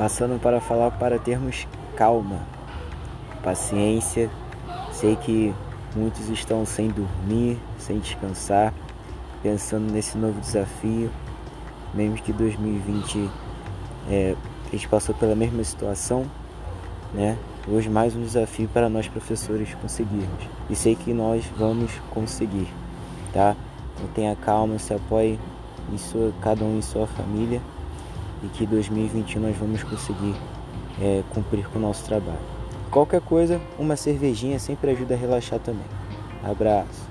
passando para falar para termos calma, paciência. Sei que muitos estão sem dormir, sem descansar, pensando nesse novo desafio. Mesmo que 2020 é, a gente passou pela mesma situação, né? Hoje mais um desafio para nós professores conseguirmos. E sei que nós vamos conseguir, tá? Então tenha calma, se apoie em sua, cada um em sua família e que 2021 nós vamos conseguir é, cumprir com o nosso trabalho. Qualquer coisa, uma cervejinha sempre ajuda a relaxar também. Abraço.